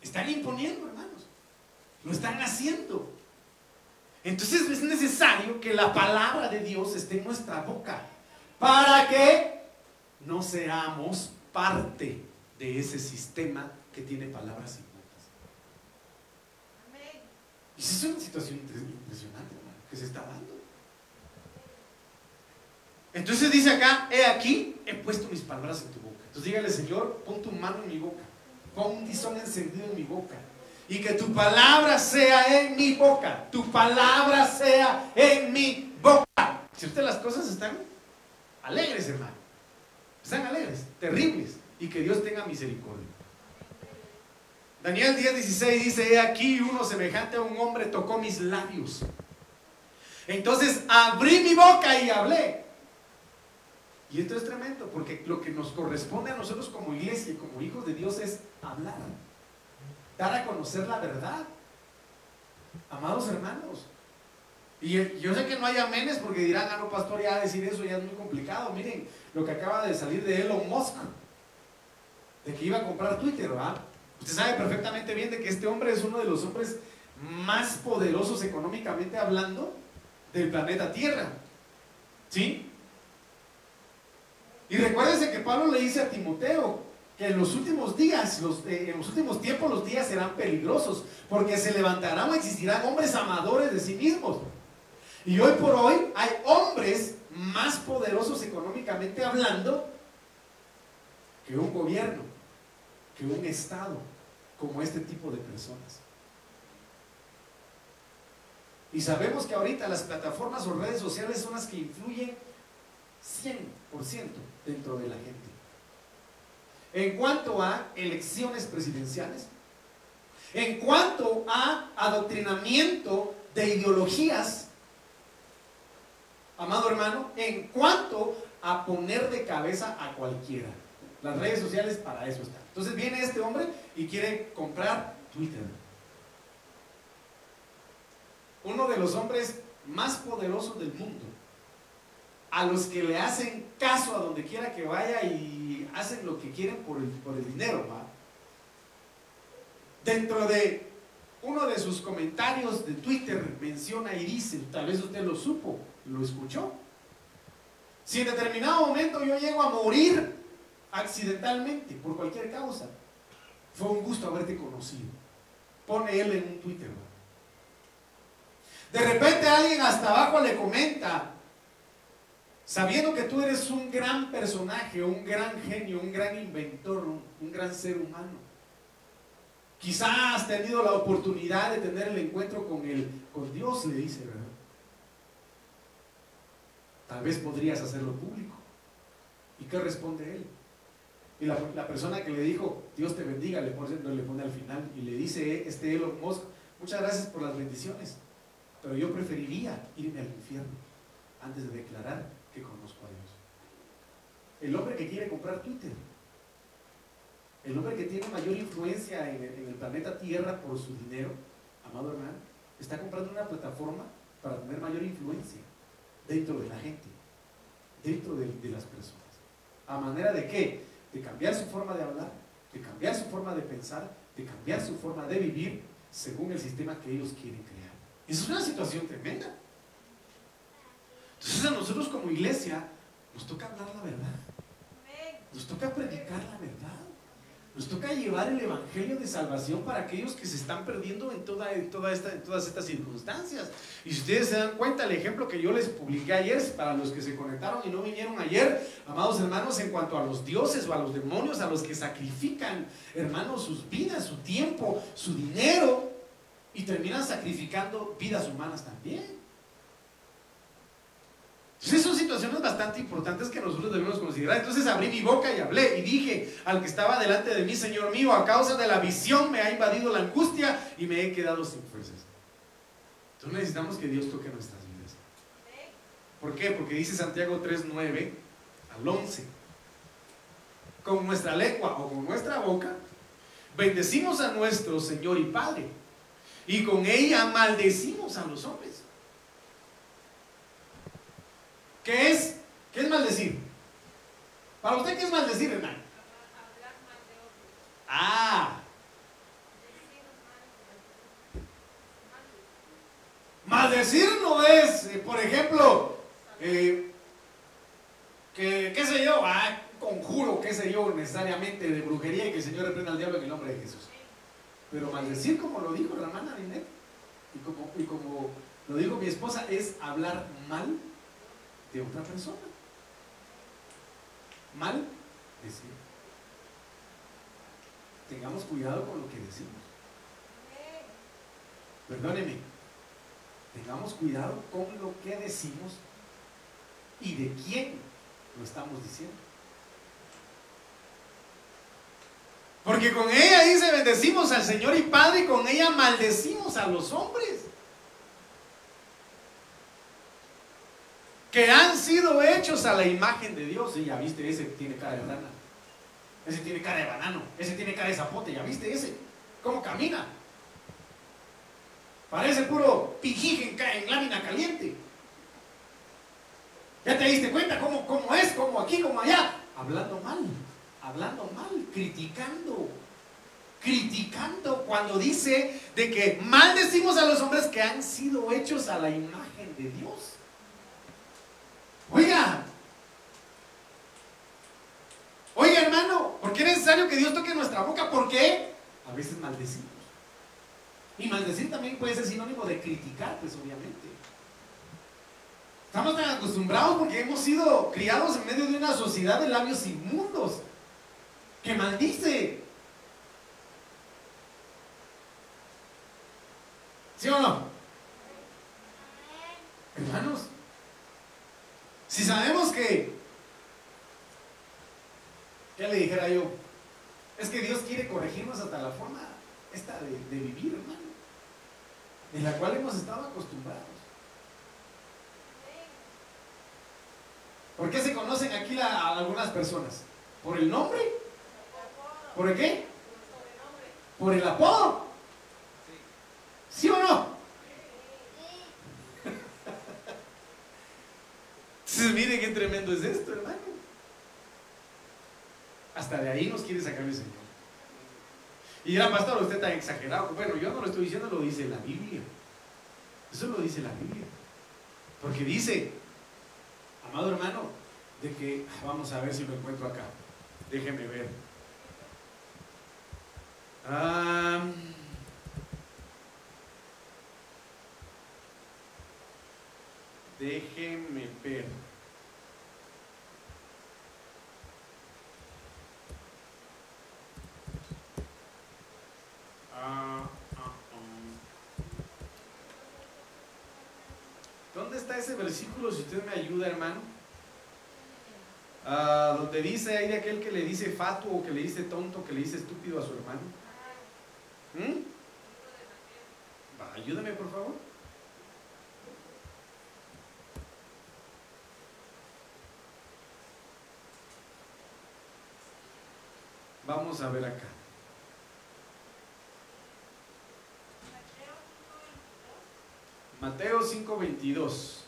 están imponiendo, hermanos, lo están haciendo. Entonces es necesario que la palabra de Dios esté en nuestra boca para que no seamos parte de ese sistema que tiene palabras incultas. Y esa es una situación impresionante que se está dando. Entonces dice acá, he aquí, he puesto mis palabras en tu boca. Entonces dígale, Señor, pon tu mano en mi boca, pon un tizón encendido en mi boca y que tu palabra sea en mi boca. Tu palabra sea en mi boca. Si las cosas están alegres, hermano. Están alegres, terribles. Y que Dios tenga misericordia. Daniel 10:16 dice, he aquí uno semejante a un hombre tocó mis labios. Entonces abrí mi boca y hablé. Y esto es tremendo, porque lo que nos corresponde a nosotros como iglesia y como hijos de Dios es hablar dar a conocer la verdad. Amados hermanos. Y yo sé que no hay amenes porque dirán, ah, no, pastor, ya decir eso ya es muy complicado. Miren lo que acaba de salir de Elon Musk, de que iba a comprar Twitter, ¿verdad? Usted sabe perfectamente bien de que este hombre es uno de los hombres más poderosos económicamente hablando del planeta Tierra. ¿Sí? Y recuérdense que Pablo le dice a Timoteo, que en los últimos días, eh, en los últimos tiempos los días serán peligrosos, porque se levantarán o existirán hombres amadores de sí mismos. Y hoy por hoy hay hombres más poderosos económicamente hablando que un gobierno, que un Estado, como este tipo de personas. Y sabemos que ahorita las plataformas o redes sociales son las que influyen 100% dentro de la gente. En cuanto a elecciones presidenciales, en cuanto a adoctrinamiento de ideologías, amado hermano, en cuanto a poner de cabeza a cualquiera. Las redes sociales para eso están. Entonces viene este hombre y quiere comprar Twitter. Uno de los hombres más poderosos del mundo, a los que le hacen caso a donde quiera que vaya y hacen lo que quieren por el, por el dinero, ¿va? Dentro de uno de sus comentarios de Twitter menciona y dice, tal vez usted lo supo, lo escuchó. Si en determinado momento yo llego a morir accidentalmente, por cualquier causa, fue un gusto haberte conocido. Pone él en un Twitter. De repente alguien hasta abajo le comenta, sabiendo que tú eres un gran personaje, un gran genio, un gran inventor, un, gran ser humano Quizás has tenido la oportunidad de tener el encuentro con, el, con Dios, le dice, ¿verdad? Tal vez podrías hacerlo público. ¿Y qué responde él? Y la, persona que le dijo, Dios te bendiga, le pone, le pone al final y le dice este Elon Musk, muchas gracias por las bendiciones, pero yo preferiría irme al infierno antes de declarar que conozco a Dios. El hombre que quiere comprar Twitter el hombre que tiene mayor influencia en el, planeta Tierra por su dinero, amado hermano, está comprando una plataforma para tener mayor influencia dentro de la gente, dentro de, las personas. ¿A manera de qué? De cambiar su forma de hablar, de cambiar su forma de pensar, de cambiar su forma de vivir según el sistema que ellos quieren crear. Esa es una situación tremenda. Entonces a nosotros como iglesia nos toca hablar la verdad. Nos toca predicar la verdad. Nos toca llevar el Evangelio de salvación para aquellos que se están perdiendo en, toda, esta, en todas estas circunstancias. Y si ustedes se dan cuenta, el ejemplo que yo les publiqué ayer, para los que se conectaron y no vinieron ayer, amados hermanos, en cuanto a los dioses o a los demonios, a los que sacrifican, hermanos, sus vidas, su tiempo, su dinero, y terminan sacrificando vidas humanas también. Entonces son situaciones bastante importantes que nosotros debemos considerar. Entonces abrí mi boca y hablé y dije al que estaba delante de mí, Señor mío, a causa de la visión me ha invadido la angustia y me he quedado sin fuerzas. Entonces necesitamos que Dios toque nuestras vidas. ¿Por qué? Porque dice Santiago 3.9 al 11. Con nuestra lengua o con nuestra boca bendecimos a nuestro Señor y Padre y con ella maldecimos a los hombres. ¿Qué es? ¿Qué es maldecir? ¿Para usted qué es maldecir, Hernán? Ah. Maldecir no es, eh, por ejemplo, eh, que, qué sé yo, ah, conjuro, qué sé yo, necesariamente de brujería y que el Señor reprenda al diablo en el nombre de Jesús. Pero maldecir, como lo dijo la hermana y como, y como lo dijo mi esposa, es hablar mal de otra persona. Mal decir. Tengamos cuidado con lo que decimos. Perdóneme. Tengamos cuidado con lo que decimos y de quién lo estamos diciendo. Porque con ella dice bendecimos al Señor y Padre y con ella maldecimos a los hombres. Que han sido hechos a la imagen de Dios. Y ya viste, ese tiene cara de rana. Ese tiene cara de banano. Ese tiene cara de zapote. Ya viste ese. ¿Cómo camina? Parece puro pijije en, lámina caliente. ¿Ya te diste cuenta cómo, cómo es? ¿Cómo aquí? ¿Cómo allá? Hablando mal. Hablando mal. Criticando. Criticando cuando dice de que mal decimos a los hombres que han sido hechos a la imagen de Dios. Oiga, oiga hermano, ¿por qué es necesario que Dios toque nuestra boca? ¿Por qué? A veces maldecimos. Y maldecir también puede ser sinónimo de criticar, pues obviamente. Estamos tan acostumbrados porque hemos sido criados en medio de una sociedad de labios inmundos que maldice. ¿Sí o no? Hermanos, si sabemos que, ¿qué le dijera yo? Es que Dios quiere corregirnos hasta la forma esta de, vivir, hermano. en la cual hemos estado acostumbrados. ¿Por qué se conocen aquí a algunas personas? ¿Por el nombre? ¿Por el qué? ¿Por el apodo? ¿Sí o no? Entonces, mire qué tremendo es esto, hermano. Hasta de ahí nos quiere sacar el Señor. Y dirá, pastor, usted está exagerado. Bueno, yo no lo estoy diciendo, lo dice la Biblia. Eso lo dice la Biblia. Porque dice, amado hermano, de que, vamos a ver si lo encuentro acá. Déjeme ver. déjeme ver. Ah, ah, ah. ¿Dónde está ese versículo? Si usted me ayuda, hermano. donde dice, hay de aquel que le dice fatuo, que le dice tonto, que le dice estúpido a su hermano. ¿Mm? ayúdame, por favor. Vamos a ver acá. Mateo 5:22.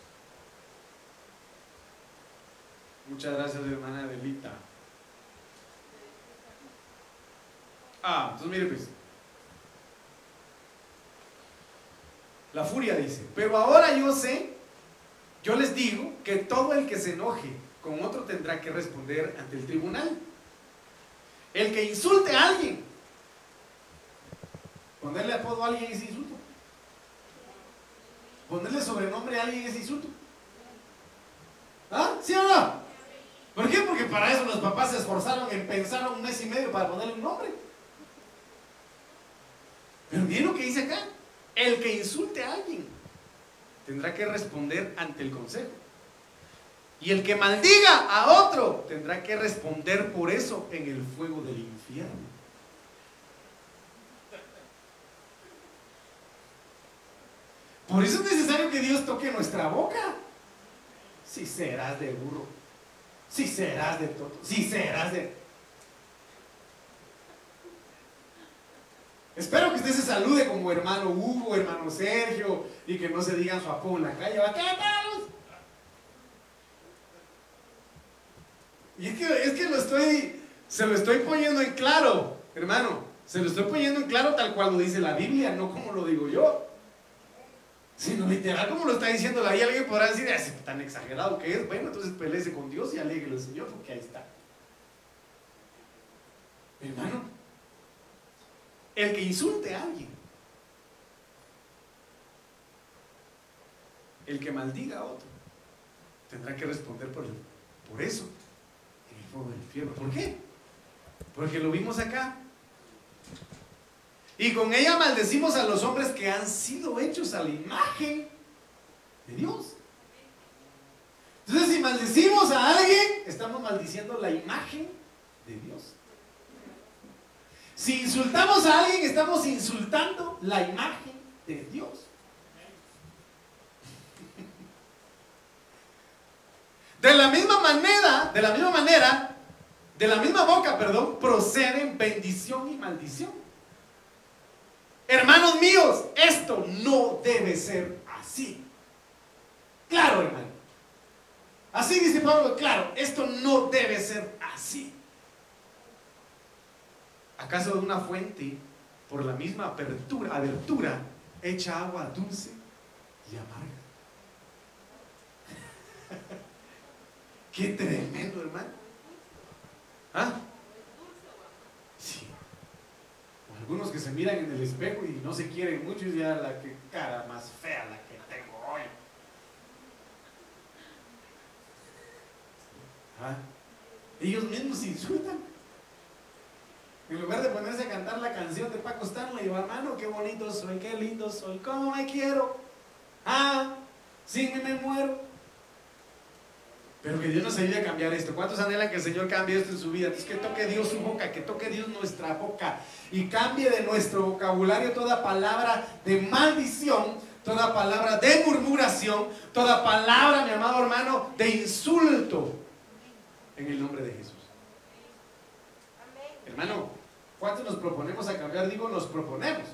Muchas gracias, hermana Adelita. Ah, entonces mire pues. La furia dice, pero ahora yo sé, yo les digo que todo el que se enoje con otro tendrá que responder ante el tribunal. El que insulte a alguien, ponerle apodo a alguien es insulto. Ponerle sobrenombre a alguien es insulto. ¿Ah? ¿Sí o no? Para eso los papás se esforzaron en pensar un mes y medio para ponerle un nombre. Pero miren lo que dice acá. El que insulte a alguien tendrá que responder ante el consejo. Y el que maldiga a otro tendrá que responder por eso en el fuego del infierno. Por eso es necesario que Dios toque nuestra boca. Si serás de burro, si serás de todo, si serás de... Espero que usted se salude como hermano Hugo, hermano Sergio, y que no se digan su apodo en la calle. ¿Qué tal? Y es que, es que lo estoy, se lo estoy poniendo en claro, hermano. Se lo estoy poniendo en claro tal cual lo dice la Biblia, no como lo digo yo. Sino literal como lo está diciendo Biblia. Alguien podrá decir, es tan exagerado que es. Bueno, entonces peleese con Dios y alegre al Señor, porque ahí está. Hermano, el que insulte a alguien, el que maldiga a otro, tendrá que responder por, por eso del ¿Por qué? Porque lo vimos acá. Y con ella maldecimos a los hombres que han sido hechos a la imagen de Dios. Entonces, si maldecimos a alguien, estamos maldiciendo la imagen de Dios. Si insultamos a alguien, estamos insultando la imagen de Dios. De la misma manera, de la misma manera, de la misma boca, perdón, proceden bendición y maldición. Hermanos míos, esto no debe ser así. Claro, hermano. Así dice Pablo, claro, esto no debe ser así. ¿Acaso de una fuente, por la misma apertura, abertura, echa agua dulce y amarga? Qué tremendo, hermano. ¿Ah? Sí. Algunos que se miran en el espejo y no se quieren mucho y ya la que cara más fea la que tengo hoy. ¿Ah? Ellos mismos se insultan. En lugar de ponerse a cantar la canción de Paco Stanley, hermano, qué bonito soy, qué lindo soy, cómo me quiero. Ah, sin me muero. Pero que Dios nos ayude a cambiar esto. ¿Cuántos anhelan que el Señor cambie esto en su vida? Entonces que toque Dios su boca, que toque Dios nuestra boca y cambie de nuestro vocabulario toda palabra de maldición, toda palabra de murmuración, toda palabra, mi amado hermano, de insulto en el nombre de Jesús. Hermano, ¿cuántos nos proponemos a cambiar? Digo, nos proponemos.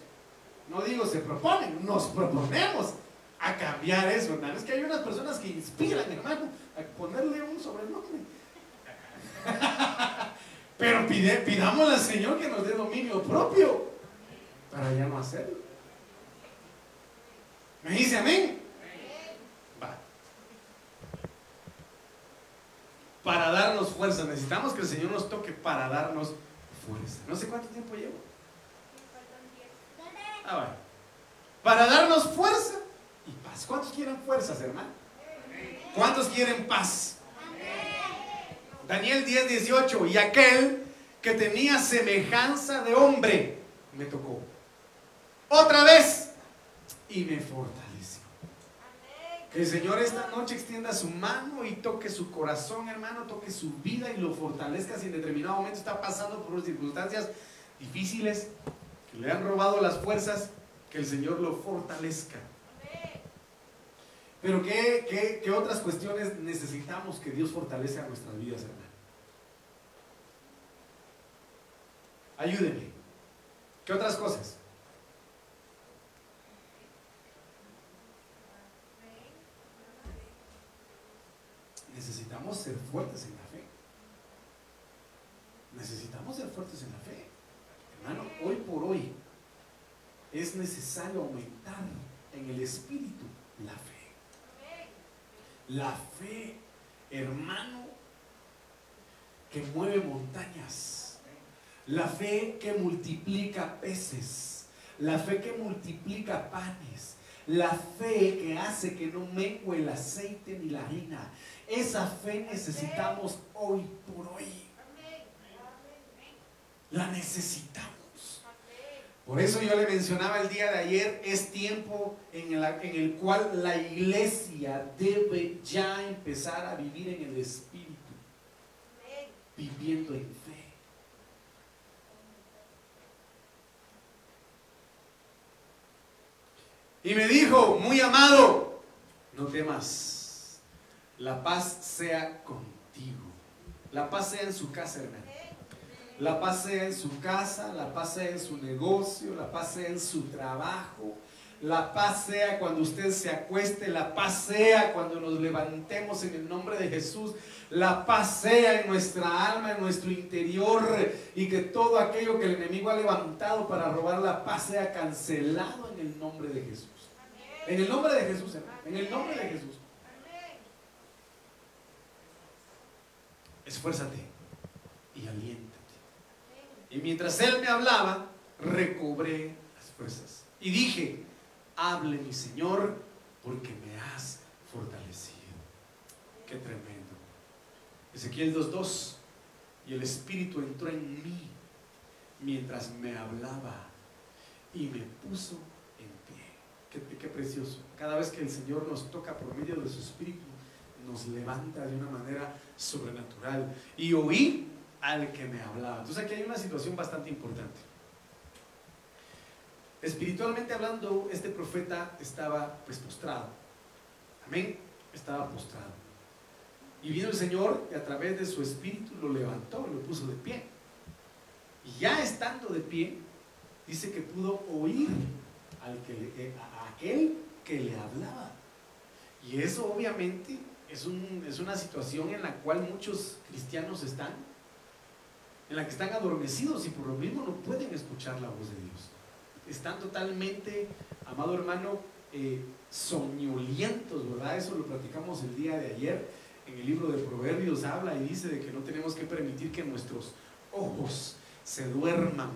No digo se proponen, nos proponemos a cambiar eso, hermano. Es que hay unas personas que inspiran, hermano, a ponerle un sobrenombre. Pero pide, pidámosle al Señor que nos dé dominio propio para ya no hacerlo. ¿Me dice amén? Va. Para darnos fuerza. Necesitamos que el Señor nos toque para darnos fuerza. No sé cuánto tiempo llevo. Ah, bueno. Para darnos fuerza y paz. ¿Cuántos quieren fuerzas, hermano? ¿Cuántos quieren paz? Daniel 10, 18. Y aquel que tenía semejanza de hombre me tocó. Otra vez. Y me fortaleció. Que el Señor esta noche extienda su mano y toque su corazón, hermano, toque su vida y lo fortalezca si en determinado momento está pasando por circunstancias difíciles, que le han robado las fuerzas, que el Señor lo fortalezca. Pero ¿qué, qué, otras cuestiones necesitamos que Dios fortalezca nuestras vidas, hermano? Ayúdenme. ¿Qué otras cosas? Necesitamos ser fuertes en la fe. Necesitamos ser fuertes en la fe. Hermano, hoy por hoy es necesario aumentar en el espíritu la fe. La fe, hermano, que mueve montañas. La fe que multiplica peces. La fe que multiplica panes. La fe que hace que no mengue el aceite ni la harina. Esa fe necesitamos hoy por hoy. La necesitamos. Por eso yo le mencionaba el día de ayer, es tiempo en el, en el cual la iglesia debe ya empezar a vivir en el Espíritu, viviendo en fe. Y me dijo, muy amado, no temas, la paz sea contigo, la paz sea en su casa, hermano. La paz sea en su casa, la paz sea en su negocio, la paz sea en su trabajo, la paz sea cuando usted se acueste, la paz sea cuando nos levantemos en el nombre de Jesús, la paz sea en nuestra alma, en nuestro interior y que todo aquello que el enemigo ha levantado para robar la paz sea cancelado en el nombre de Jesús. En el nombre de Jesús, en el nombre de Jesús. Esfuérzate y alienta. Y mientras él me hablaba, recobré las fuerzas. Y dije, hable mi Señor, porque me has fortalecido. Qué tremendo. Ezequiel 2.2. Y el Espíritu entró en mí mientras me hablaba y me puso en pie. Qué, qué, precioso. Cada vez que el Señor nos toca por medio de su Espíritu, nos levanta de una manera sobrenatural. Y oí al que me hablaba. Entonces aquí hay una situación bastante importante. Espiritualmente hablando, este profeta estaba pues postrado. Amén. Estaba postrado. Y vino el Señor y a través de su espíritu lo levantó, lo puso de pie. Y ya estando de pie, dice que pudo oír al que eh, a aquel que le hablaba. Y eso obviamente es, un, es una situación en la cual muchos cristianos están en la que están adormecidos y por lo mismo no pueden escuchar la voz de Dios. Están totalmente, amado hermano, eh, soñolientos, ¿verdad? Eso lo platicamos el día de ayer. En el libro de Proverbios habla y dice de que no tenemos que permitir que nuestros ojos se duerman,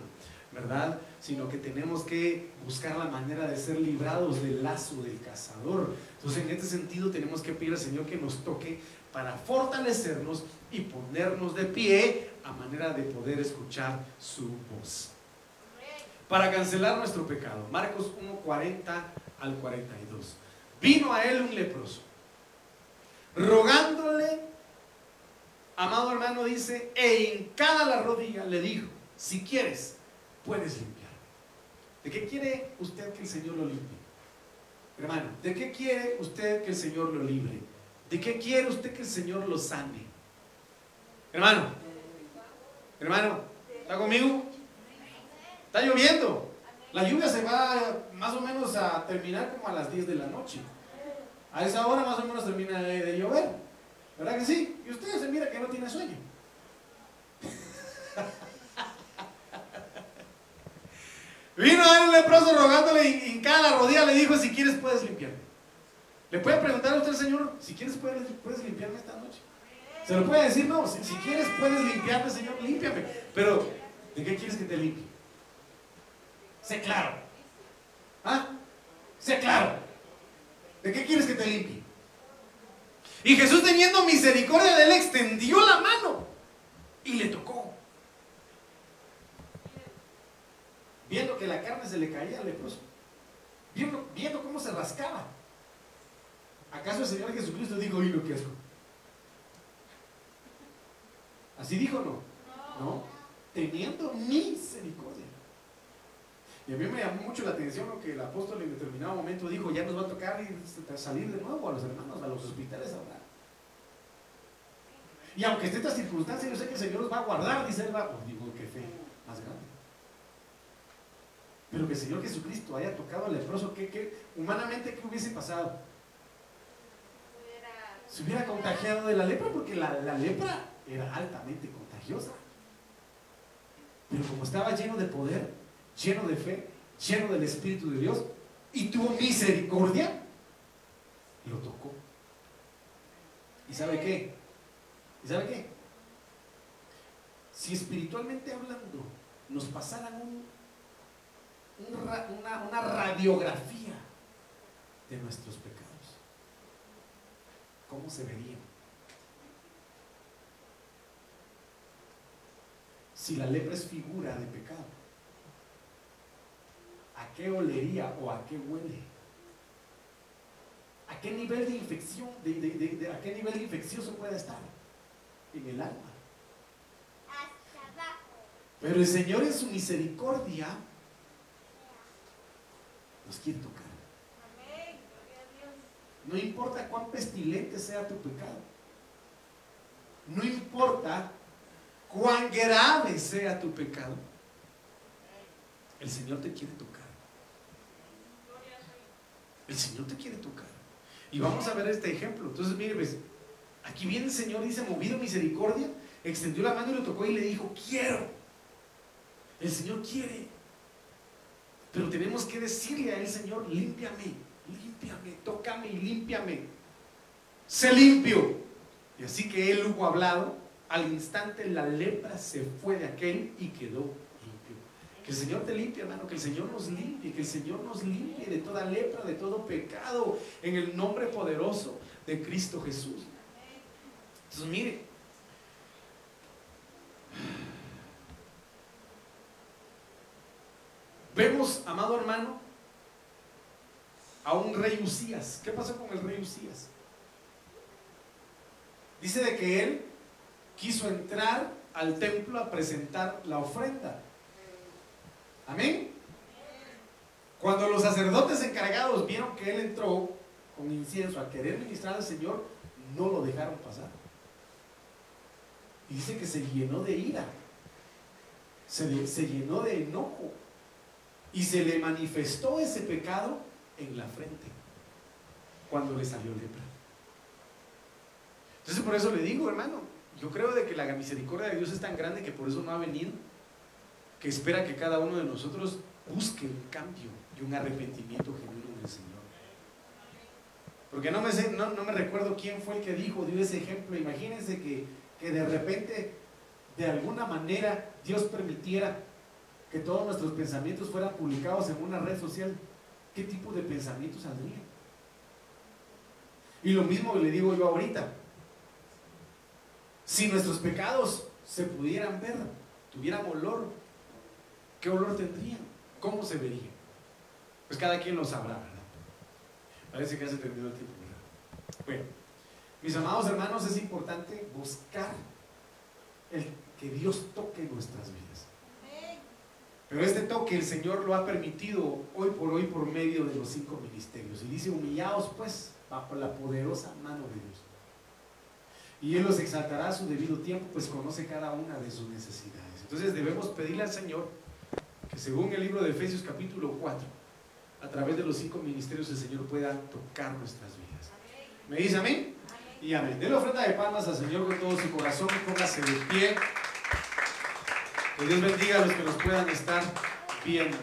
¿verdad? Sino que tenemos que buscar la manera de ser librados del lazo del cazador. Entonces, en este sentido, tenemos que pedir al Señor que nos toque para fortalecernos y ponernos de pie manera de poder escuchar su voz. Para cancelar nuestro pecado. Marcos 1, 40 al 42. Vino a él un leproso, rogándole amado hermano, dice, e en cada la rodilla le dijo, si quieres, puedes limpiar. ¿De qué quiere usted que el Señor lo limpie? Hermano, ¿de qué quiere usted que el Señor lo libre? ¿De qué quiere usted que el Señor lo sane? Hermano, hermano, ¿está conmigo? Está lloviendo. La lluvia se va más o menos a terminar como a las 10 de la noche. A esa hora más o menos termina de, llover. ¿Verdad que sí? Y usted se mira que no tiene sueño. Vino a un leproso rogándole y en cada rodilla le dijo, si quieres puedes limpiarme. Le puede preguntar a usted, Señor, si quieres puedes, puedes limpiarme esta noche. Se lo puede decir, no, si, quieres puedes limpiarme, Señor, límpiame. Pero, ¿de qué quieres que te limpie? Sé claro. ¿Ah? Sé claro. ¿De qué quieres que te limpie? Y Jesús teniendo misericordia de él extendió la mano y le tocó. Viendo que la carne se le caía al leproso. Viendo, cómo se rascaba. ¿Acaso el Señor Jesucristo dijo, oye lo que? ¿Así dijo o no? No. Teniendo misericordia. Y a mí me llamó mucho la atención lo que el apóstol en determinado momento dijo, ya nos va a tocar salir de nuevo a los hermanos, a los hospitales ahora. Y aunque esté esta circunstancia, yo sé que el Señor nos va a guardar, dice él, va, pues digo, qué fe más grande. Pero que el Señor Jesucristo haya tocado al leproso, ¿qué, humanamente qué hubiese pasado? Se hubiera contagiado de la lepra, porque la, la lepra era altamente contagiosa. Pero como estaba lleno de poder, lleno de fe, lleno del Espíritu de Dios, y tuvo misericordia, lo tocó. ¿Y sabe qué? ¿Y sabe qué? Si espiritualmente hablando nos pasaran un, una, una radiografía de nuestros pecados, ¿cómo se verían? Si la lepra es figura de pecado ¿A qué olería o a qué huele? ¿A qué nivel de infección, de, a qué nivel infeccioso puede estar? En el alma. Pero el Señor en su misericordia nos quiere tocar. No importa cuán pestilente sea tu pecado. No importa cuán grave sea tu pecado. El Señor te quiere tocar. El Señor te quiere tocar. Y vamos a ver este ejemplo. Entonces, mire, pues, aquí viene el Señor, dice, movido misericordia, extendió la mano y lo tocó y le dijo, quiero. El Señor quiere. Pero tenemos que decirle a él, Señor, límpiame, límpiame, tócame y límpiame. Sé limpio. Y así que él hubo hablado, al instante la lepra se fue de aquel y quedó que el Señor te limpie, hermano, que el Señor nos limpie, que el Señor nos limpie de toda lepra, de todo pecado, en el nombre poderoso de Cristo Jesús. Entonces, mire, vemos, amado hermano, a un rey Usías. ¿Qué pasó con el rey Usías? Dice de que él quiso entrar al templo a presentar la ofrenda. Amén. Cuando los sacerdotes encargados vieron que él entró con incienso a querer ministrar al Señor, no lo dejaron pasar. dice que se llenó de ira, se, se llenó de enojo y se le manifestó ese pecado en la frente cuando le salió lepra. Entonces por eso le digo, hermano, yo creo de que la misericordia de Dios es tan grande que por eso no ha venido que espera que cada uno de nosotros busque un cambio y un arrepentimiento genuino en el Señor. Porque no me, sé, no, me recuerdo quién fue el que dijo, dio ese ejemplo. Imagínense que, que de repente, de alguna manera, Dios permitiera que todos nuestros pensamientos fueran publicados en una red social. ¿Qué tipo de pensamientos saldrían? Y lo mismo le digo yo ahorita. Si nuestros pecados se pudieran ver, tuvieran olor, ¿Qué olor tendrían? ¿Cómo se verían? Pues cada quien lo sabrá, ¿verdad? Parece que ya se terminó el tiempo, ¿verdad? Bueno, mis amados hermanos, es importante buscar que Dios toque nuestras vidas. Pero este toque el Señor lo ha permitido hoy por hoy por medio de los cinco ministerios. Y dice, humillaos pues bajo la poderosa mano de Dios. Y Él los exaltará a su debido tiempo, pues conoce cada una de sus necesidades. Entonces debemos pedirle al Señor que según el libro de Efesios capítulo 4, a través de los cinco ministerios el Señor pueda tocar nuestras vidas. ¿Me dice a mí? Y amén. la ofrenda de palmas al Señor con todo su corazón, póngase de pie. Que Dios bendiga a los que nos puedan estar viendo.